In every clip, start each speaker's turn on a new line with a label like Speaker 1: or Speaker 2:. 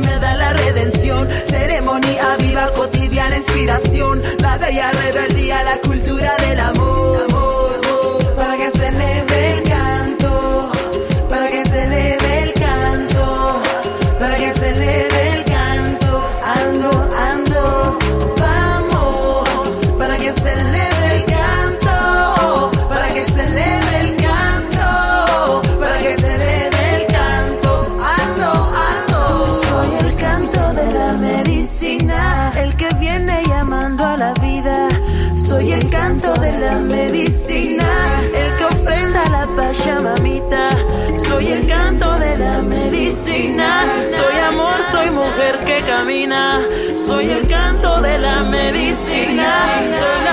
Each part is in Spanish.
Speaker 1: me da la redención. Ceremonia viva, cotidiana inspiración. La bella rebeldía, la Soy el canto de la medicina.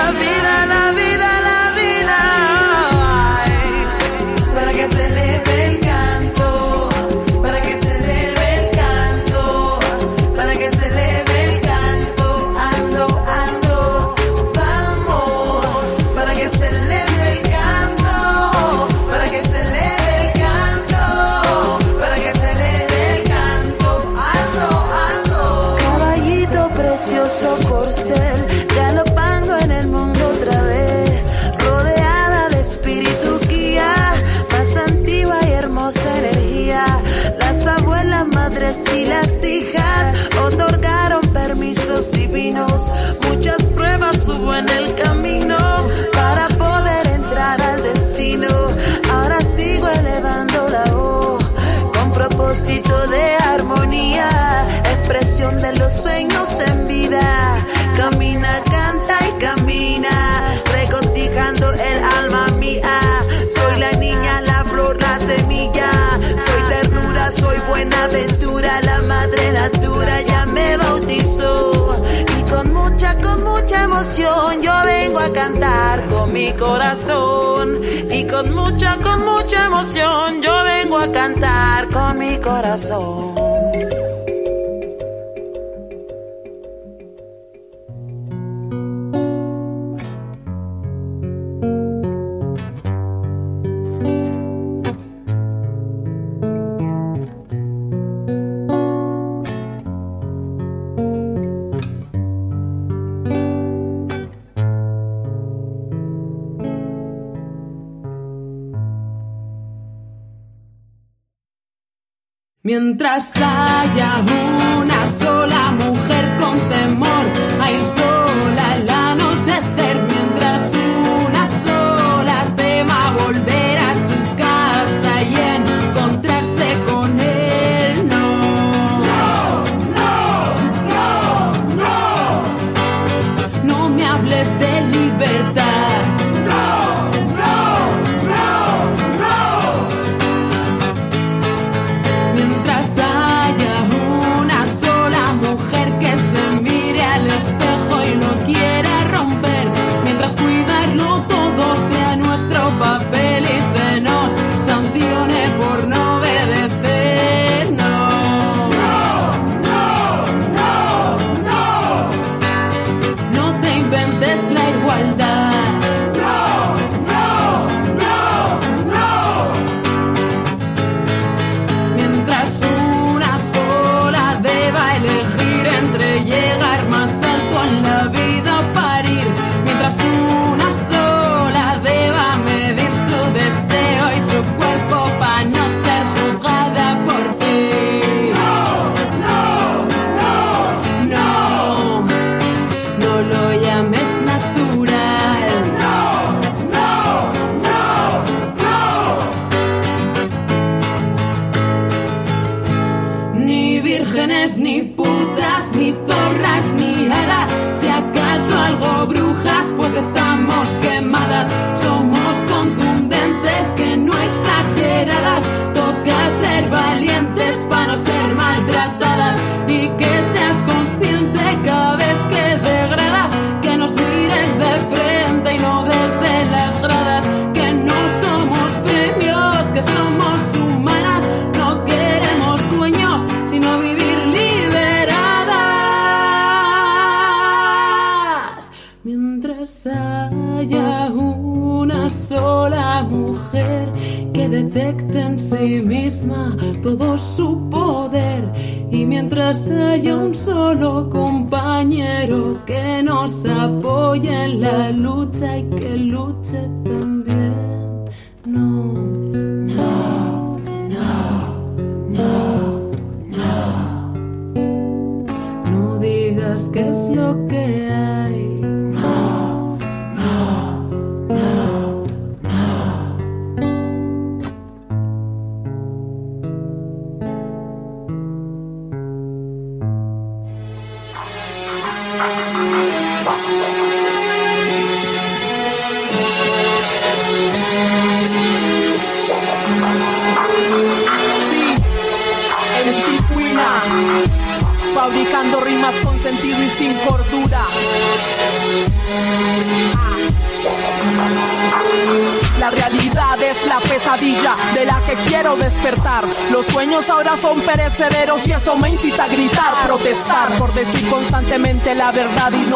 Speaker 1: pedacito de armonía, expresión de los sueños en vida. Camina, canta y camina, regocijando el alma mía. Soy la niña, la flor, la semilla. Soy ternura, soy buena aventura, la madre la emoción yo vengo a cantar con mi corazón y con mucha, con mucha emoción yo vengo a cantar con mi corazón.
Speaker 2: Mientras haya un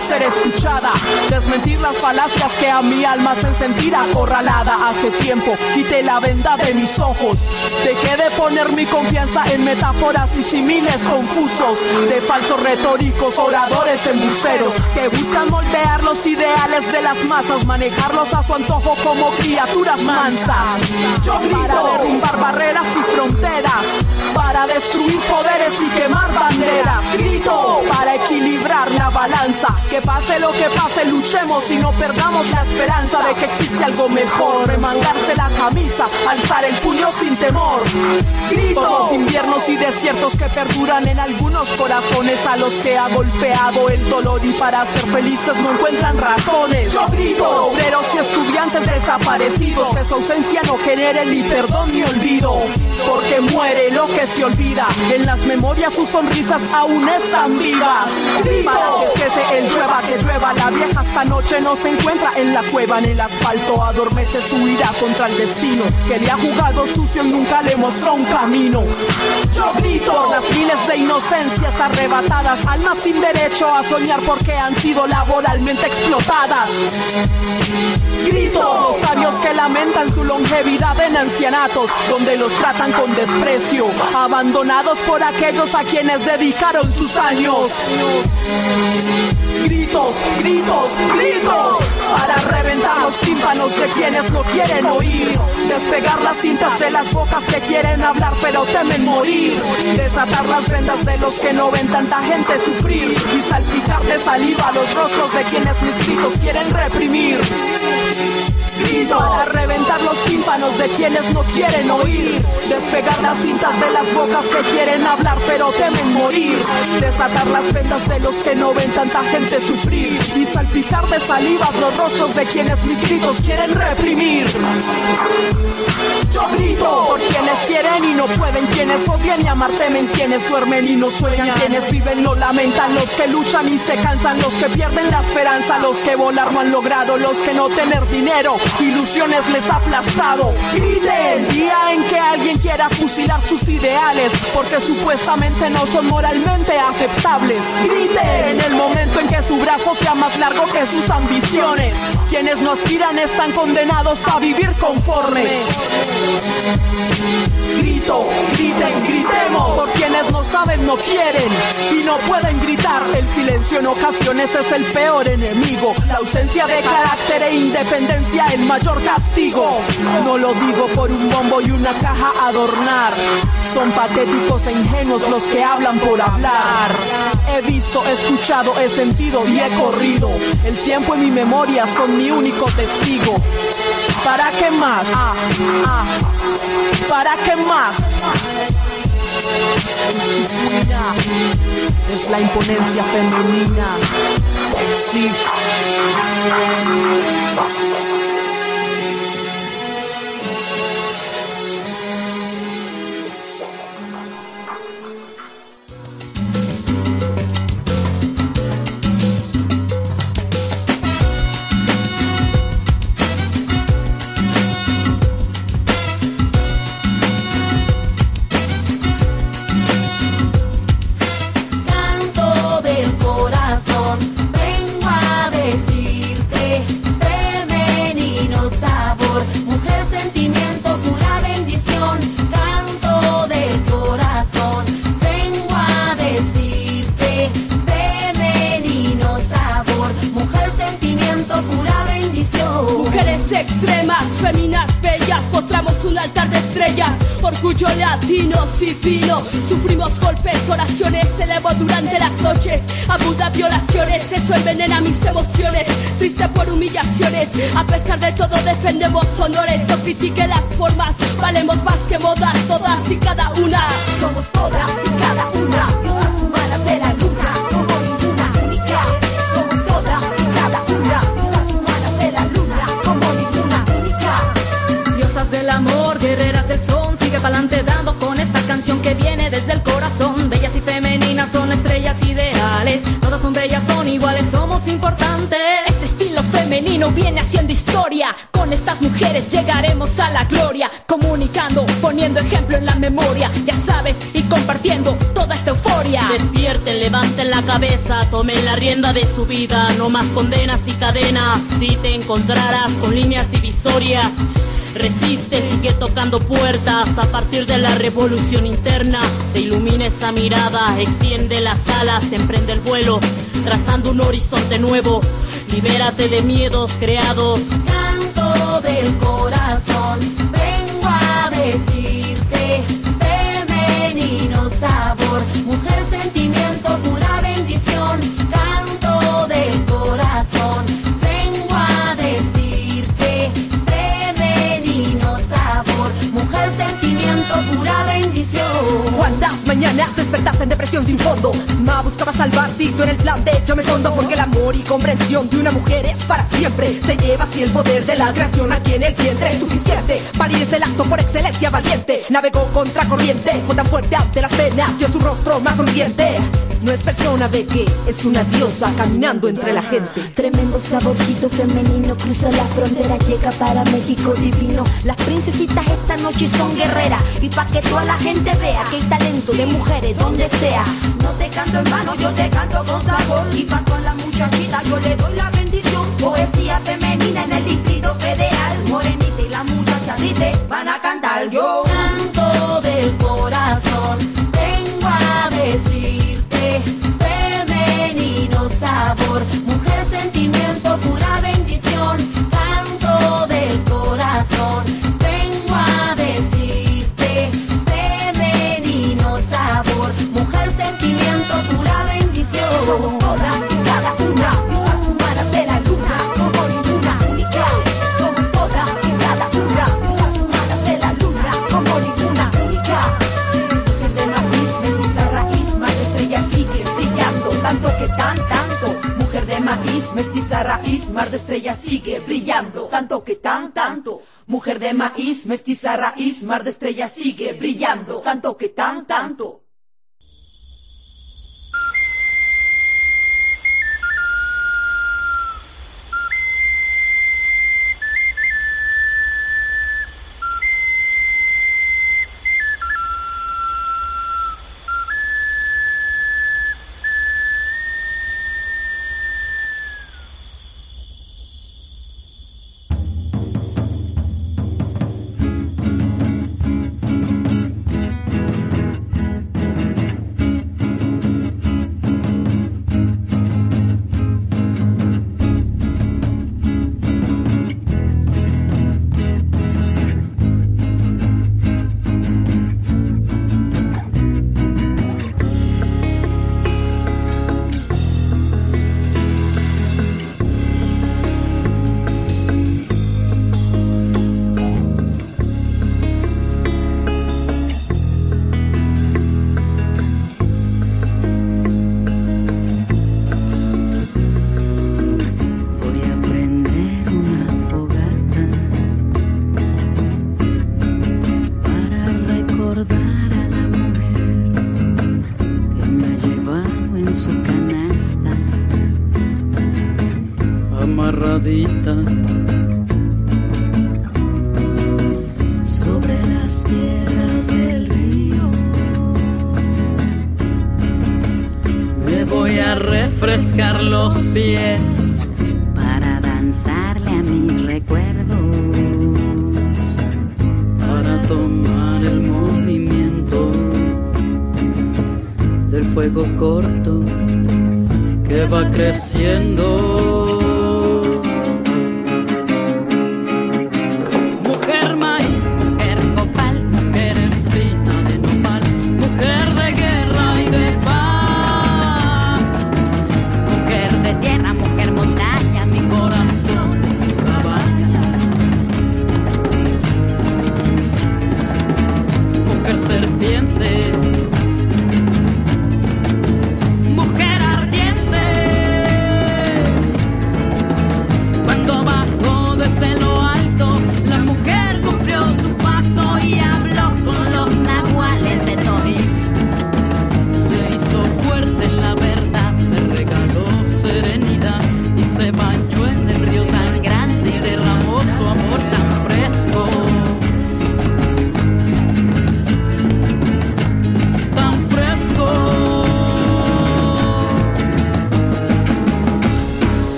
Speaker 3: ser escuchada. Desmentir las falacias que a mi alma hacen sentir acorralada. Hace tiempo quité la venda de mis ojos. Dejé de poner mi confianza en metáforas y similes confusos de falsos retóricos, oradores embuceros que buscan moldear los ideales de las masas, manejarlos a su antojo como criaturas mansas. Yo grito para derrumbar barreras y fronteras, para destruir poderes y quemar banderas. Grito para equilibrar la balanza, que pase lo que pase, luchemos y no perdamos la esperanza de que existe algo mejor. Remangarse la camisa, alzar el puño sin temor. Grito los inviernos y desiertos que perduran en algunos corazones a los que ha golpeado el dolor y para ser felices no encuentran razones. Yo grito, obreros y estudiantes desaparecidos, que su ausencia no genere ni perdón ni olvido. Porque muere lo que se olvida, en las memorias sus sonrisas aún están vivas. Para que cese el llueva, que llueva, la vieja esta noche no se encuentra en la cueva, en el asfalto adormece su ira contra el destino, que le ha jugado sucio y nunca le mostró un camino. Yo grito por las miles de inocencias arrebatadas, almas sin derecho a soñar porque han sido laboralmente explotadas. Grito los sabios que lamentan su longevidad en ancianatos, donde los tratan con desprecio, abandonados por aquellos a quienes dedicaron sus años. Gritos, gritos, gritos, para reventar los tímpanos de quienes no quieren oír, despegar las cintas de las bocas que quieren hablar pero temen morir, desatar las vendas de los que no ven tanta gente sufrir. Y salpicar de saliva los rostros de quienes mis gritos quieren reprimir. Grito para reventar los tímpanos de quienes no quieren oír, despegar las cintas de las bocas que quieren hablar pero temen morir, desatar las vendas de los que no ven tanta gente sufrir. Y salpicar de salivas los rostros de quienes mis gritos quieren reprimir. Yo grito por quienes quieren y no pueden, quienes odian y amar temen, quienes duermen y no sueñan, quienes viven lo lamentan, los que luchan y se cansan, los que pierden la esperanza, los que volar no han logrado, los que no tener dinero, ilusiones les ha aplastado. Grite el día en que alguien quiera fusilar sus ideales, porque supuestamente no son moralmente aceptables. Grite en el momento en que su brazo sea más largo que sus ambiciones. Quienes no aspiran están condenados a vivir conformes. Griten, gritemos. Por quienes no saben, no quieren y no pueden gritar. El silencio en ocasiones es el peor enemigo. La ausencia de carácter e independencia el mayor castigo. No lo digo por un bombo y una caja adornar. Son patéticos e ingenuos los que hablan por hablar. He visto, he escuchado, he sentido y he corrido. El tiempo y mi memoria son mi único testigo. ¿Para qué más? Ah, ah. ¿Para qué más? Es la imponencia femenina. Sí.
Speaker 4: Femenino viene haciendo historia. Con estas mujeres llegaremos a la gloria. Comunicando, poniendo ejemplo en la memoria. Ya sabes, y compartiendo toda esta euforia.
Speaker 5: Despierten, levanten la cabeza, tomen la rienda de su vida. No más condenas y cadenas. Si te encontrarás con líneas divisorias. Resiste, sigue tocando puertas a partir de la revolución interna. Se ilumina esa mirada, extiende las alas, emprende el vuelo, trazando un horizonte nuevo. Libérate de miedos creados.
Speaker 6: Canto del corazón, vengo a decirte, femenino sabor, mujer sentimiento, pura bendición. Canto del corazón, vengo a decirte, femenino sabor, mujer sentimiento, pura bendición.
Speaker 7: ¿Cuántas mañanas despertaste en depresión sin fondo? Buscaba tú en el plan de yo me escondo Porque el amor y comprensión de una mujer es para siempre. Se lleva así el poder de la creación aquí en el vientre. Es suficiente, parir es el acto por excelencia valiente. Navegó contra corriente, fue tan fuerte ante las penas Dio su rostro más sonriente no es persona de que es una diosa caminando entre la gente.
Speaker 6: Tremendo saborcito femenino cruza la frontera, llega para México divino. Las princesitas esta noche son guerreras y pa' que toda la gente vea que hay talento de mujeres donde sea. No te canto en yo te canto con sabor y pa' con la muchachita yo le doy la bendición. Poesía femenina en el distrito federal, morenita y la muchacha te van a cantar. Yo raíz, mar de estrella sigue brillando, tanto que tan, tanto.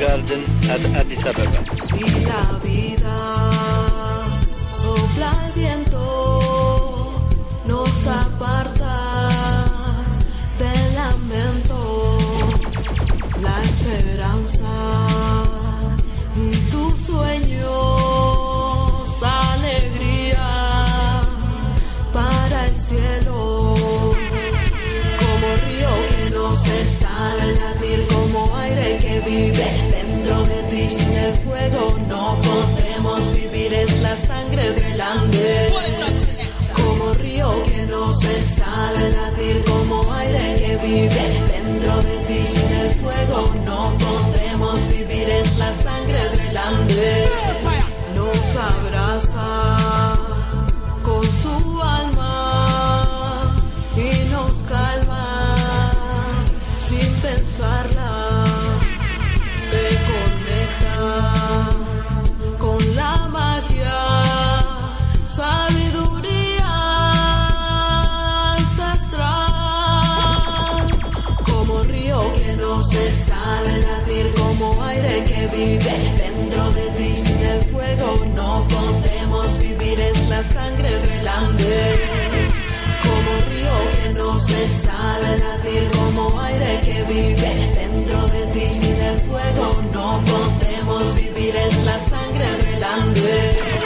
Speaker 8: Garden at Addis Ababa.
Speaker 1: como río que no se sabe latir como aire que vive dentro de ti. Sin el fuego no podemos vivir es la sangre la sangre del como río que no se sabe latir, como aire que vive dentro de ti, sin el fuego no podemos vivir, es la sangre del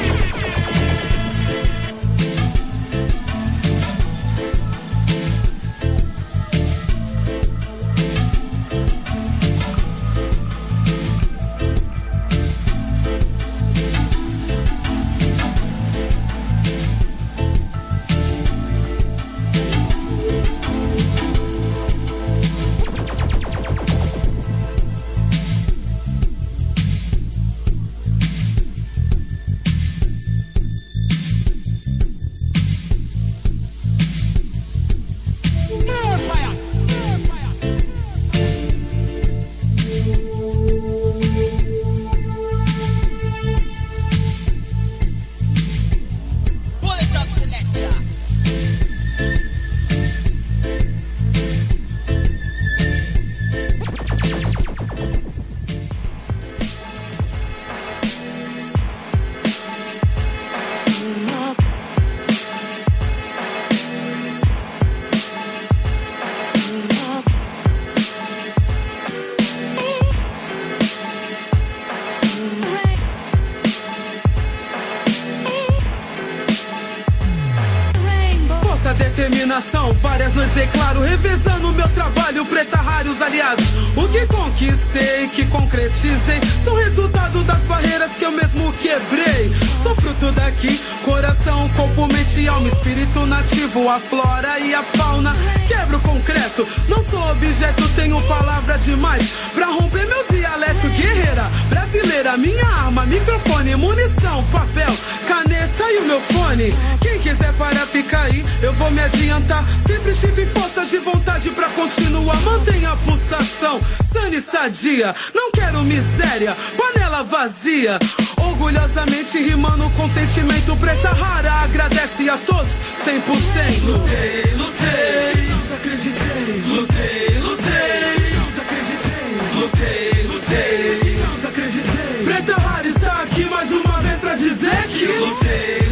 Speaker 9: várias noites, é claro, revezando meu trabalho, preta raros aliados. O que conquistei, que concretizei, são resultado das barreiras que eu mesmo quebrei. Sou fruto daqui, coração, corpo, mente alma, espírito nativo, a flora e a fauna. Quebro concreto, não sou objeto, tenho palavra demais pra romper meu dialeto. Guerreira brasileira, minha arma, microfone, munição, papel, caneta e o meu fone. Quem quiser para ficar aí, eu vou me adiantar. Sempre tive forças de vontade pra continuar. Mantenha a pulsação, sane sadia. Não quero miséria, panela vazia. Orgulhosamente rimando com sentimento. Preta rara, agradece a todos, 100%. Lutei, lutei, não desacreditei. Lutei, lutei, não desacreditei. Lutei, lutei, não desacreditei. Preta rara está aqui mais uma vez pra dizer que lutei,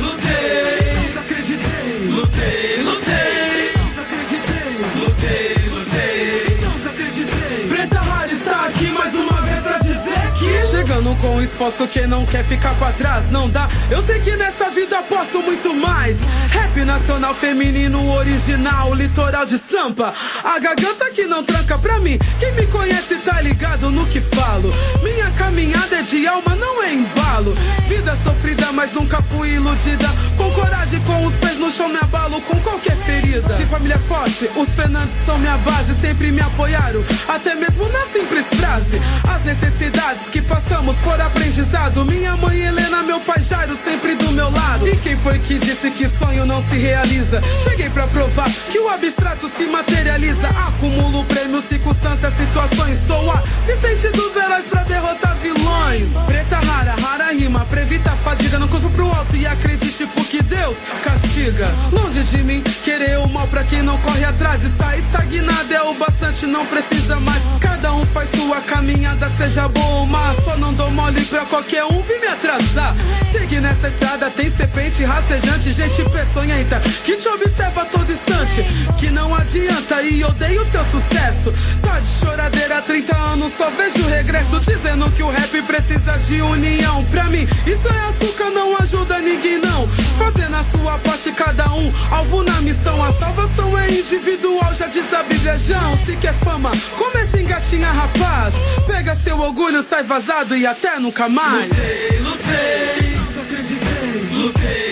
Speaker 9: que chegando com esforço quem não quer ficar pra trás não dá. Eu sei que nessa vida posso muito mais. Rap nacional feminino original, litoral de Sampa. A garganta que não tranca pra mim. Quem me conhece tá ligado no que falo. Minha caminhada é de alma, não é embalo. Vida sofrida, mas nunca fui iludida. Com coragem, com os pés no chão, me abalo com qualquer ferida. De família forte, os Fernandes são minha base, sempre me apoiaram. Até mesmo na simples frase. As necessidades que passamos foram aprendizado. Minha mãe Helena, meu pai Jairo, sempre do meu lado. E quem foi que disse que sonho não se realiza? Cheguei pra provar que o abstrato se materializa. Acumulo prêmios, circunstâncias, situações. Sou assistente dos heróis pra derrotar vilões. Preta rara, rara rima, previta a fadiga. Não curso pro alto e acredite porque Deus castiga. Longe de mim, querer o mal pra quem não corre atrás. Está estagnado, é o bastante, não precisa mais. Cada um faz sua caminhada, seja boa ou má. Só não dou mole pra qualquer um vir me atrasar. Seguir nessa estrada tem serpente rastejante, gente peçonhenta que te observa a todo instante. Que não adianta e odeio seu sucesso. Tá de choradeira há 30 anos, só vejo regresso. Dizendo que o rap precisa de união. Pra mim, isso é açúcar, não ajuda ninguém não. Fazendo a sua parte, cada um, alvo na missão. A salvação é individual, já diz a Bíblia. Jão, se quer fama, comece a engatinhar, rapaz. Pega seu orgulho, sai vazado e até nunca mais. Lutei, lutei, não desacreditei. Lutei, lutei,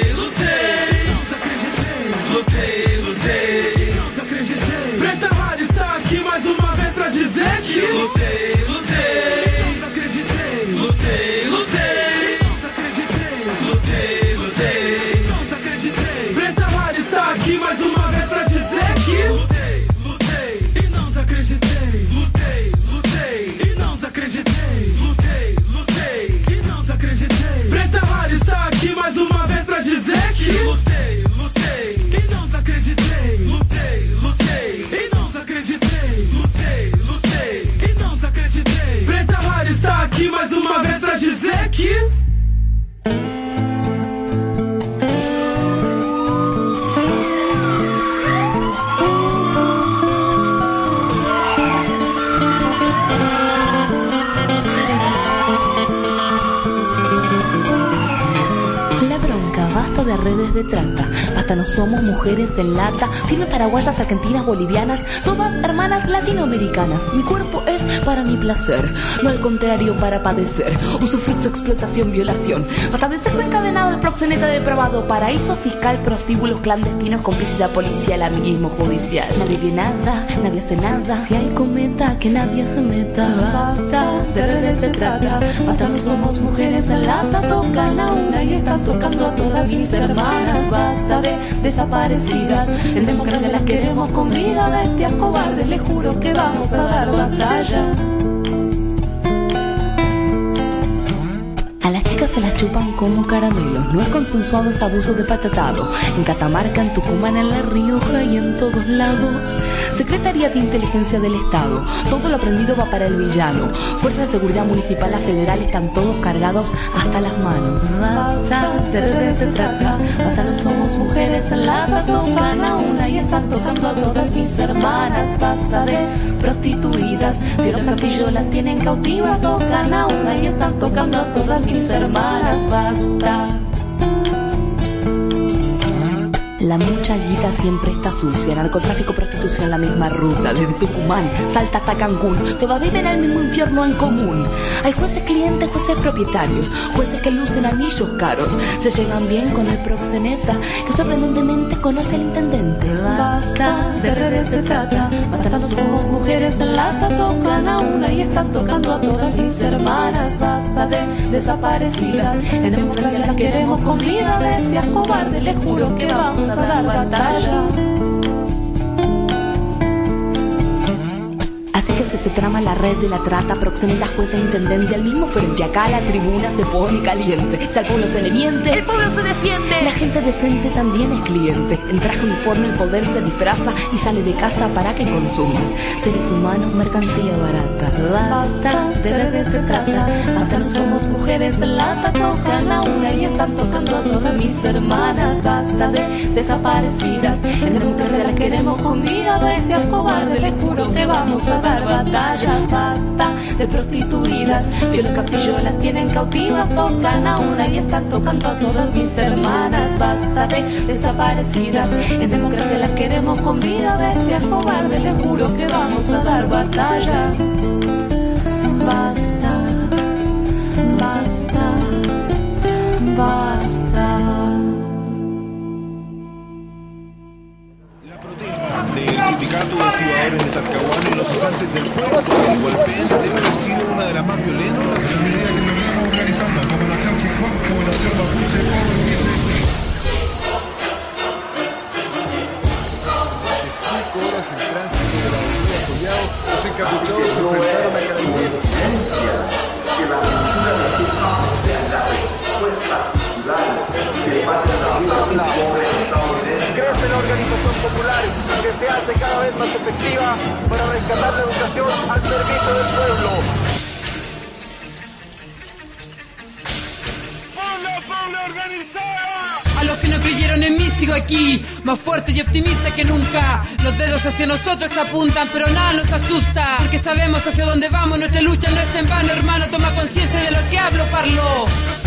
Speaker 10: La bronca, basta de redes de trata, no somos mujeres en lata, firmes paraguayas, argentinas, bolivianas, todas hermanas latinoamericanas. Mi cuerpo es para mi placer, no al contrario para padecer. Usufructo, explotación, violación. Basta de sexo encadenado, el proxeneta depravado, paraíso fiscal, prostíbulos clandestinos, complicidad policial, amiguismo judicial. Nadie ve nada, nadie hace nada. Si hay cometa, que nadie se meta. Basta de redes de trata, basta no somos mujeres en lata, tocan a una y están tocando a todas mis hermanas. Basta de desaparecidas, en democracia las queremos con vida. Bestias cobardes, les juro que vamos a dar batalla. A las chicas se las chupan como caramelos. No es consensuado, es abuso de pachatado. En Catamarca, en Tucumán, en La Rioja y en todos lados. Secretaría de Inteligencia del Estado. Todo lo aprendido va para el villano. Fuerza de Seguridad Municipal, la federal están todos cargados hasta las manos. No somos mujeres en lata. Tocan a una y están tocando a todas mis hermanas. Basta de prostituidas. Vieron Castillo las tienen cautivas. Tocan a una y están tocando a todas mis hermanas. Basta. La mucha guita siempre está sucia, narcotráfico, prostitución, la misma ruta, desde Tucumán, Salta hasta Cancún, todas viven el mismo infierno en común. Hay jueces clientes, jueces propietarios, jueces que lucen anillos caros, se llevan bien con el proxeneta, que sorprendentemente conoce al intendente.
Speaker 11: Basta, de redes se trata, basta, somos mujeres en lata, tocan a una y están tocando a todas mis hermanas, basta de desaparecidas, en democracia las queremos con vida, bestias cobardes, les juro que vamos a dar batalla.
Speaker 10: Que se, trama la red de la trata, proxeneta, jueza, intendente, al mismo frente. Acá la tribuna se pone caliente. Si al pueblo se le miente,
Speaker 12: El pueblo se defiende.
Speaker 10: la gente decente también es cliente. En traje uniforme el poder se disfraza y sale de casa para que consumas. Seres humanos, mercancía barata.
Speaker 11: Basta de redes de trata, basta no somos mujeres en lata, tocan a una y están tocando a todas mis hermanas, basta de desaparecidas, en democracia las queremos con vida, bestias cobardes, les juro que vamos a dar batalla, basta de prostituidas, Violas Castillo las tienen cautivas, tocan a una y están tocando a todas mis hermanas, basta de desaparecidas, en democracia las queremos con vida, bestias cobardes, les juro que vamos a dar batalla. Basta, basta, basta.
Speaker 13: Sindicato de Talcahuano y los cesantes del puerto de Igualpén debe haber sido una de las más violentas. La medida que organizando hop, como nación mapuche.
Speaker 14: Crece la organización popular que se hace cada vez más efectiva para rescatar la educación al servicio del pueblo.
Speaker 15: A los que no creyeron en mí sigo aquí, más fuerte y optimista que nunca. Los dedos hacia nosotros apuntan, pero nada nos asusta. Porque sabemos hacia dónde vamos, nuestra lucha no es en vano, hermano. Toma conciencia de lo que hablo, parlo.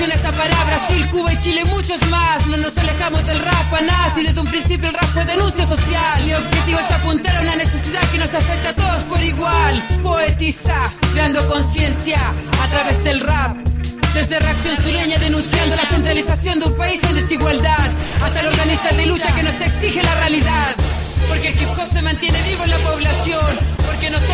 Speaker 15: Esta palabra, Brasil, Cuba y Chile, muchos más. No nos alejamos del rap, a desde un principio el rap fue denuncia social. Mi objetivo es apuntar a una necesidad que nos afecta a todos por igual. Poetiza, creando conciencia a través del rap. Desde reacción sureña denunciando la centralización de un país en desigualdad, hasta la organización de lucha que nos exige la realidad. Porque el hip hop se mantiene vivo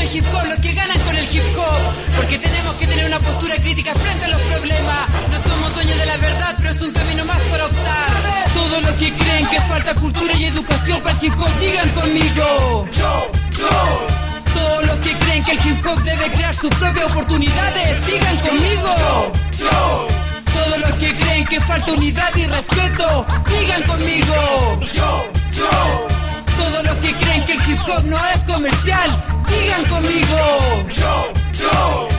Speaker 15: son hip hop los que ganan con el hip hop, porque tenemos que tener una postura crítica frente a los problemas. No somos dueños de la verdad, pero es un camino más para optar. Todo lo que creen que falta cultura y educación para el hip hop, digan conmigo. Yo, yo. Todos los que creen que el hip hop debe crear sus propias oportunidades, digan conmigo. Yo. Todos los que creen que falta unidad y respeto, digan conmigo. Yo, yo. Todos los que creen que el hip hop no es comercial, digan conmigo. Yo, yo.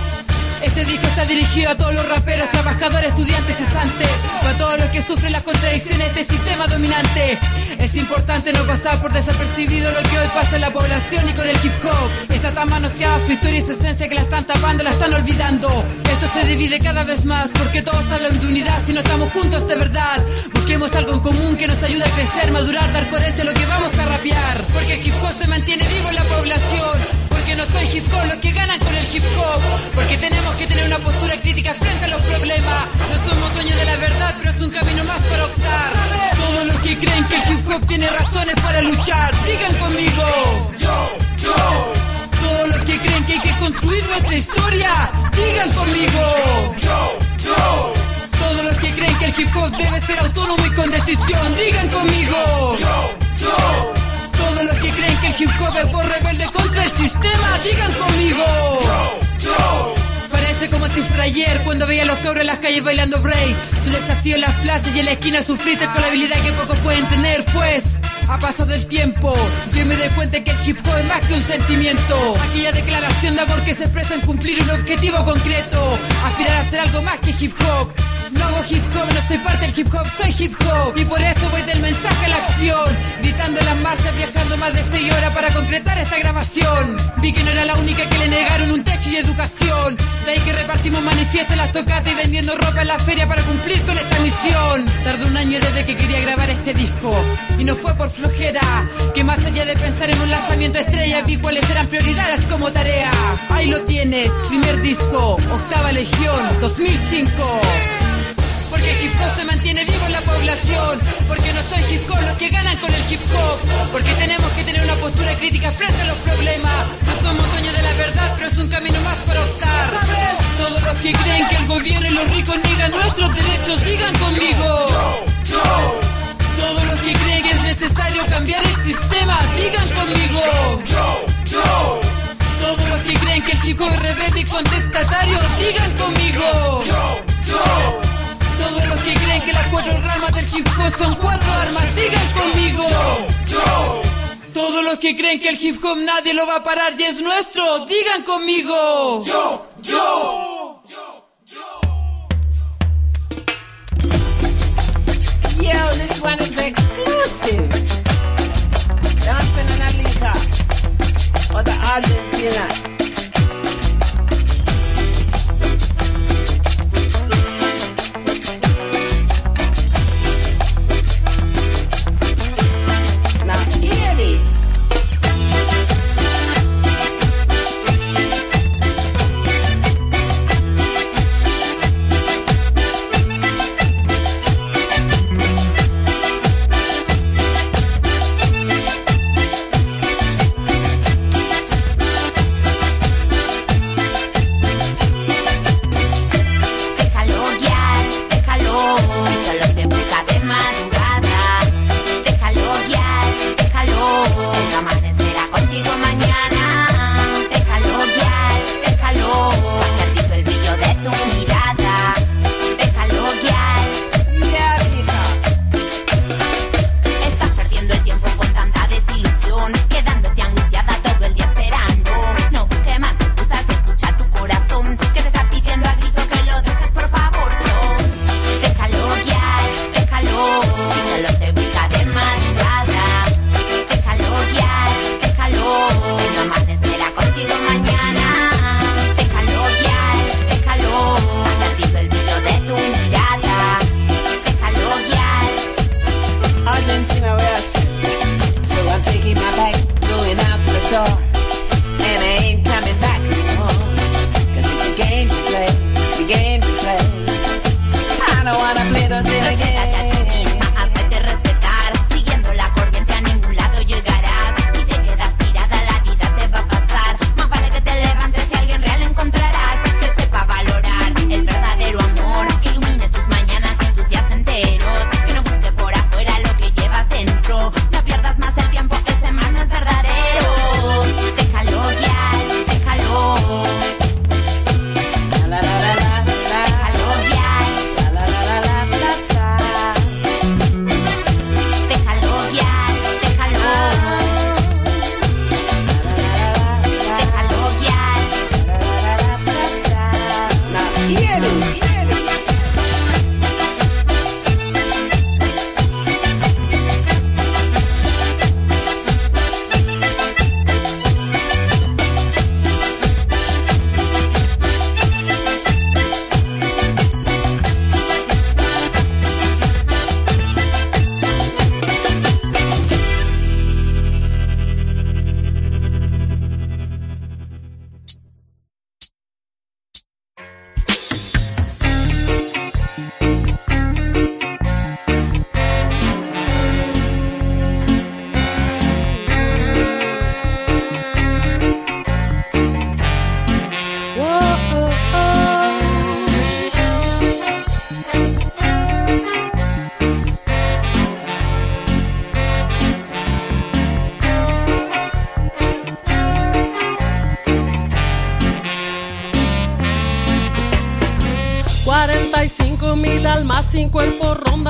Speaker 15: Este disco está dirigido a todos los raperos, trabajadores, estudiantes, cesantes, para todos los que sufren las contradicciones de este sistema dominante. Es importante no pasar por desapercibido lo que hoy pasa en la población y con el hip hop. Está tan manoseada su historia y su esencia que la están tapando, la están olvidando. Esto se divide cada vez más porque todos hablan de unidad si no estamos juntos de verdad. Busquemos algo en común que nos ayude a crecer, madurar, dar coherencia a lo que vamos a rapear. Porque el hip hop se mantiene vivo en la población. Porque no soy hip hop los que ganan con el hip hop. Porque tenemos que tener una postura crítica frente a los problemas. No somos dueños de la verdad, pero es un camino más para optar. Todos los que creen que el hip hop tiene razones para luchar, digan conmigo. Yo, yo. Todos los que creen que hay que construir nuestra historia, digan conmigo. Yo, yo. Todos los que creen que el hip hop debe ser autónomo y con decisión, digan conmigo. Yo, yo. Todos los que creen que el hip hop es por rebelde contra el sistema, digan conmigo. Parece como si fuera cuando veía a los cabros en las calles bailando break. Su desafío en las plazas y en la esquina sufriste con la habilidad que pocos pueden tener, pues. Ha pasado el tiempo, yo me doy cuenta que el hip hop es más que un sentimiento. Aquella declaración de amor que se expresa en cumplir un objetivo concreto. Aspirar a ser algo más que hip hop. No hago hip hop, no soy parte del hip hop, soy hip hop. Y por eso voy del mensaje a la acción. Gritando las marchas, viajando más de 6 horas para concretar esta grabación. Vi que no era la única que le negaron un techo y educación. De ahí que repartimos manifiestos las tocatas y vendiendo ropa en la feria para cumplir con esta misión. Tardé un año desde que quería grabar este disco. Y no fue por flojera, que más allá de pensar en un lanzamiento estrella, vi cuáles eran prioridades como tarea. Ahí lo tienes, primer disco, octava legión, 2005. Porque el hip hop se mantiene vivo en la población. Porque no soy hip hop los que ganan con el hip hop. Porque tenemos que tener una postura crítica frente a los problemas. No somos dueños de la verdad, pero es un camino más para optar. Todos los que creen que el gobierno y los ricos niegan nuestros derechos, digan conmigo. Todos los que creen que es necesario cambiar el sistema, digan conmigo. Todos los que creen que el hip hop es rebelde y contestatario, digan conmigo. Todos los que creen que las cuatro ramas del hip hop son cuatro armas, digan conmigo. Todos los que creen que el hip hop nadie lo va a parar y es nuestro, digan conmigo. Yo, yo.
Speaker 16: Yo, this one is exclusive. Dancing in Alita or the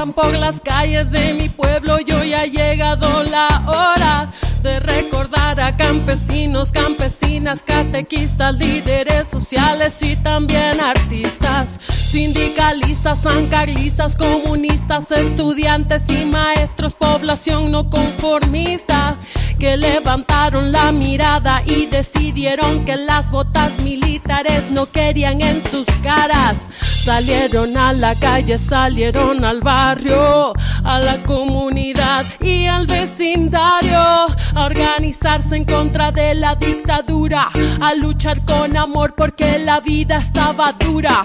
Speaker 6: por
Speaker 2: las calles de mi pueblo y hoy ha llegado la hora de recordar a campesinos, campesinas, catequistas, líderes sociales y también artistas Sindicalistas, sancarlistas, comunistas, estudiantes y maestros, población no conformista, que levantaron la mirada y decidieron que las botas militares no querían en sus caras. Salieron a la calle, salieron al barrio, a la comunidad y al vecindario, a organizarse en contra de la dictadura, a luchar con amor porque la vida estaba dura.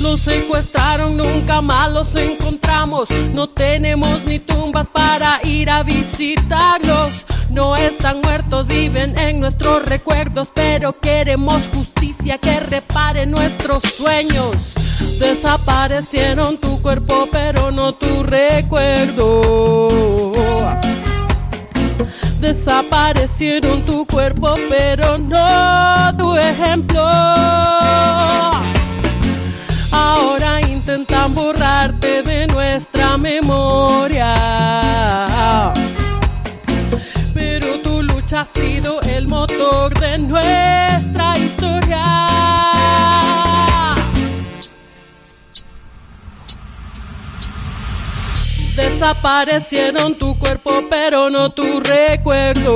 Speaker 2: Los secuestraron, nunca más los encontramos. No tenemos ni tumbas para ir a visitarlos. No están muertos, viven en nuestros recuerdos, pero queremos justicia que repare nuestros sueños. Desaparecieron tu cuerpo, pero no tu recuerdo. Desaparecieron tu cuerpo, pero no tu ejemplo. Ahora intentan borrarte de nuestra memoria. Pero tu lucha ha sido el motor de nuestra historia. Desaparecieron tu cuerpo, pero no tu recuerdo.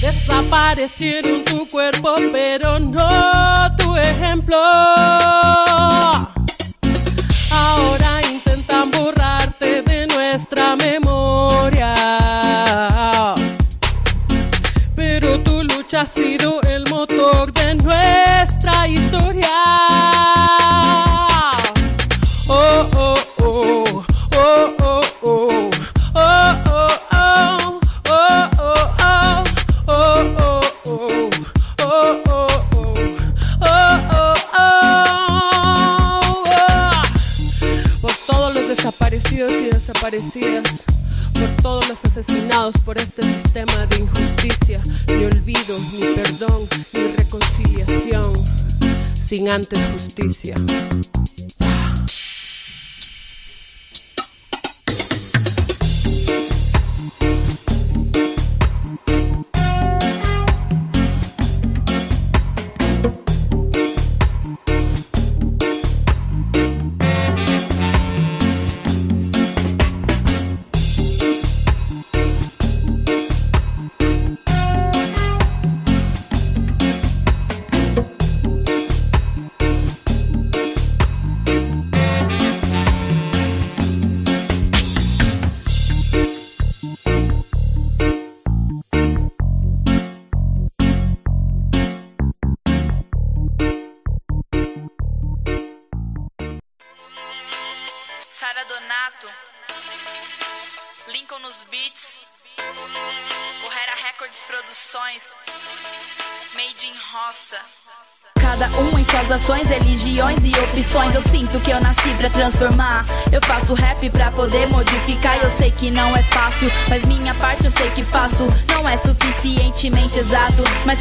Speaker 2: Desaparecieron tu cuerpo, pero no tu ejemplo. Ahora intentan borrarte de nuestra memoria. Pero tu lucha ha sido el motor de nuestra historia. Desaparecidas, por todos los asesinados por este sistema de injusticia, ni olvido, ni perdón, ni reconciliación, sin antes justicia.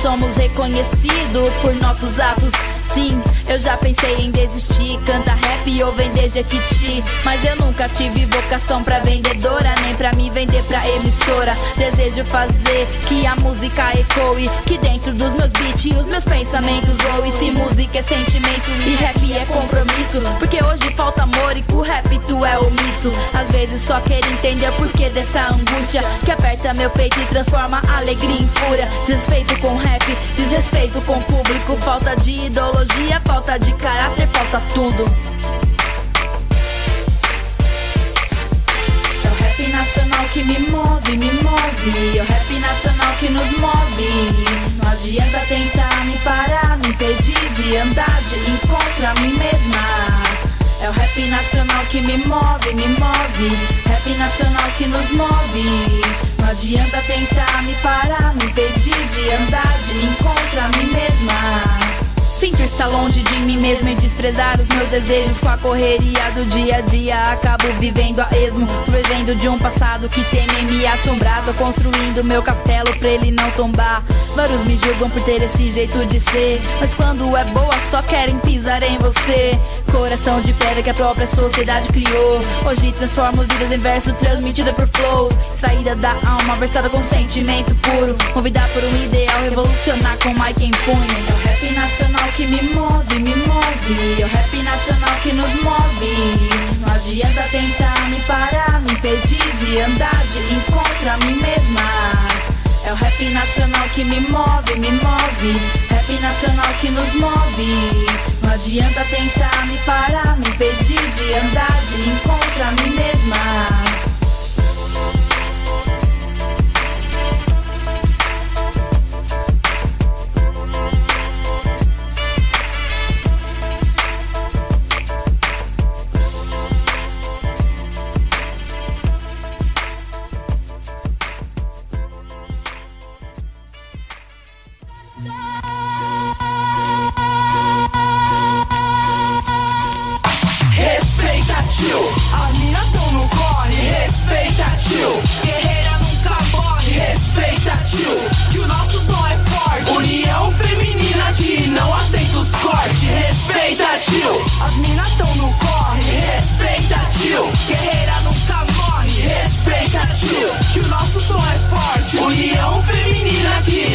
Speaker 17: Somos reconhecidos por nossos atos. Sim, eu já pensei em desistir, canta rap ou vender Jequiti. Mas eu nunca tive vocação pra vendedora, Desejo fazer que a música ecoe, que dentro dos meus beats os meus pensamentos ou se música é sentimento e rap é compromisso. Porque hoje falta amor e com rap tu é omisso. Às vezes só quero entender o porquê dessa angústia que aperta meu peito e transforma alegria em fúria. Desrespeito com rap, desrespeito com público, falta de ideologia, falta de caráter, falta tudo. Impedir de andar de encontro a mim mesma. É o rap nacional que me move, me move. Rap nacional que nos move. Não adianta tentar me parar, me impedir de andar de encontro a mim mesma. Sinto estar longe de mim mesmo e desprezar os meus desejos com a correria do dia a dia. Acabo vivendo a esmo, vivendo de um passado que teme me assombrar. Tô construindo meu castelo pra ele não tombar. Vários me julgam por ter esse jeito de ser, mas quando é boa só querem pisar em você. Coração de pedra que a própria sociedade criou. Hoje transformo vidas em verso transmitida por flows. Saída da alma, versada com sentimento puro. Movida por um ideal, revolucionar com Mike em punho. É o rap nacional que me move, me move. É o rap nacional que nos move. Não adianta tentar me parar, me impedir de andar de encontro a mim mesma. É o rap nacional que me move, me move. Rap nacional que nos move. Não adianta tentar me parar, me impedir de andar de encontro a mim mesma.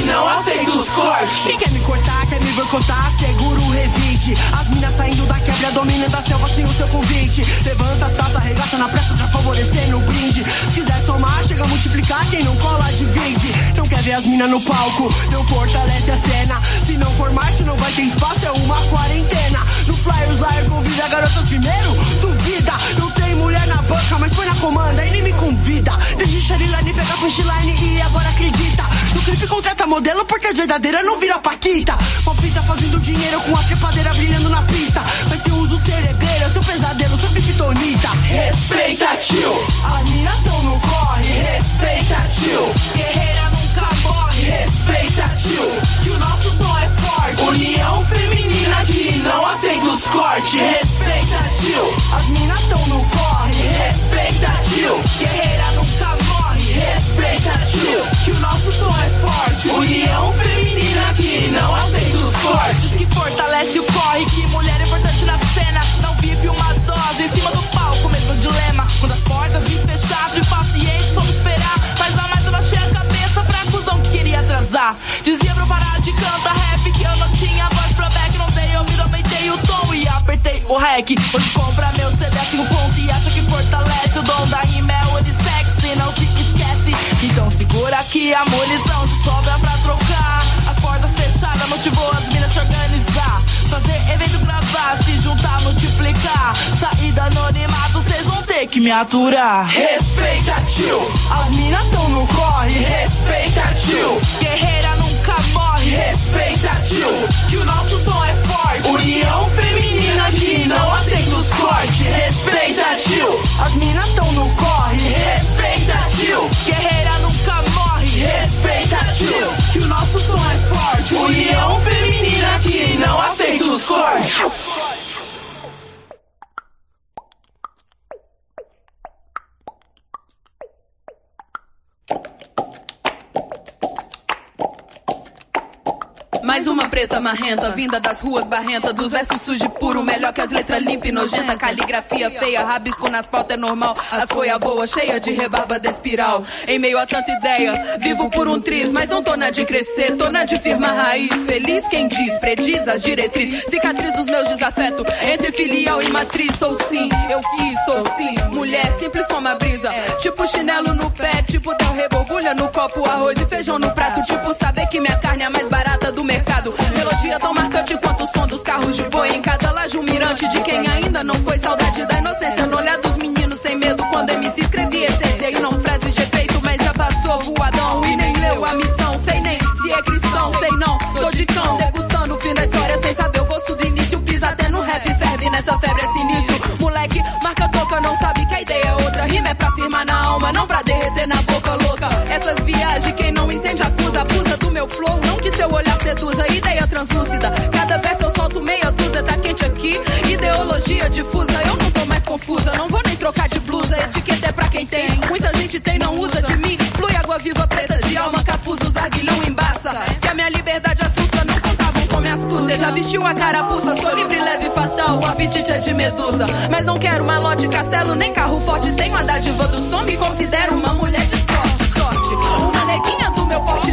Speaker 18: Não aceita os cortes.
Speaker 19: Quem quer me cortar, quer me boicotar, segura o revide. As minas saindo da quebra, dominando a selva sem o seu convite. Levanta as taças, arregaça na pressa pra favorecer no brinde. Se quiser somar, chega a multiplicar, quem não cola, divide. Não quer ver as minas no palco, não fortalece a cena. Se não for se não vai ter espaço, é uma quarentena. No flyer, os liar convida garotas primeiro, duvida. Não tem mulher na banca, mas põe na comanda e nem me convida. Desde Sharilane, pega punchline e agora acredita. Clipe contrata modelo porque a verdadeira não vira paquita. Palpita fazendo dinheiro com a trepadeira brilhando na pista. Mas quem usa o cerebelo é seu pesadelo, sua criptonita.
Speaker 18: Respeita, tio. As mina tão no corre. Respeita, tio. Guerreira nunca morre. Respeita, tio. Que o nosso som é forte. União feminina que não aceita os cortes. Respeita, tio. As mina tão no corre. Respeita, tio. Guerreira nunca morre. Respeita, tio. Que o nosso som é forte. União feminina que não aceita os cortes.
Speaker 20: que fortalece o corre, que mulher é importante na cena. Não vive uma dose em cima do palco, mesmo dilema. Quando as portas vêm fechar, de paciente, soube esperar. Mas a mais baixei a cabeça pra cuzão que queria atrasar. Dizia pra eu parar de cantar rap, que eu não tinha voz pra back. Não dei ouvido, aumentei o tom e apertei o rec. Hoje compra meu CD a cinco ponto e acha que fortalece. O dom da e não se esquece. Então segura aqui a munição que sobra pra trocar. As portas fechadas motivou as minas se organizar. Fazer evento gravar, se juntar, multiplicar. Sair do anonimato, vocês vão ter que me aturar.
Speaker 18: Respeita, tio. As mina tão no corre. Respeita, tio.
Speaker 20: Guerreira nunca morre.
Speaker 18: Respeita, tio. Que o nosso som é forte. União feminina que não aceita os cortes. Respeita, tio.
Speaker 20: As mina tão no corre.
Speaker 18: Respeita, tio.
Speaker 20: Guerreira nunca morre.
Speaker 18: Respeita, tio. Que o nosso som é forte. União feminina que não aceita os cortes.
Speaker 21: Mais uma preta marrenta, vinda das ruas barrenta, dos versos sujos puro, melhor que as letras limpa e nojenta, caligrafia feia, rabisco nas pautas é normal, as folhas voa cheia de rebarba de espiral. Em meio a tanta ideia, vivo por um triz, mas não tô na de crescer, tô na de firmar raiz. Feliz quem diz, prediz as diretrizes, cicatriz dos meus desafetos, entre filial e matriz. Sou sim, eu quis, sou sim, mulher simples como a brisa, tipo chinelo no pé, tipo del reborbulha no copo, arroz e feijão no prato, tipo saber que minha carne é a mais barata do mercado. Melodia tão marcante quanto o som dos carros de boi. Em cada laje um mirante de quem ainda não foi. Saudade da inocência no olhar dos meninos sem medo. Quando MC escrevia essência e não frases de efeito. Mas já passou voadão e nem leu a missão. Sei nem se é cristão, sei não. Tô de cão, degustando o fim da história sem saber o gosto do início. Pisa até no rap, ferve nessa febre é sinistro. É pra firmar na alma, não pra derreter na boca louca. Essas viagens, quem não entende acusa, abusa do meu flow. Não que seu olhar seduza, ideia translúcida. Cada verso eu solto meia dúzia, tá quente aqui. Ideologia difusa, eu não tô mais confusa. Não vou nem trocar de blusa, etiqueta é pra quem tem. Muita gente tem, não usa de mim. Flui água viva preta de alma, cafuso, os arguilhão vestiu a carapuça, sou livre, leve e fatal. O apetite é de medusa. Mas não quero malote, castelo, nem carro forte. Tenho a dádiva do som, me considero uma mulher de sorte, sorte. Uma neguinha do meu porte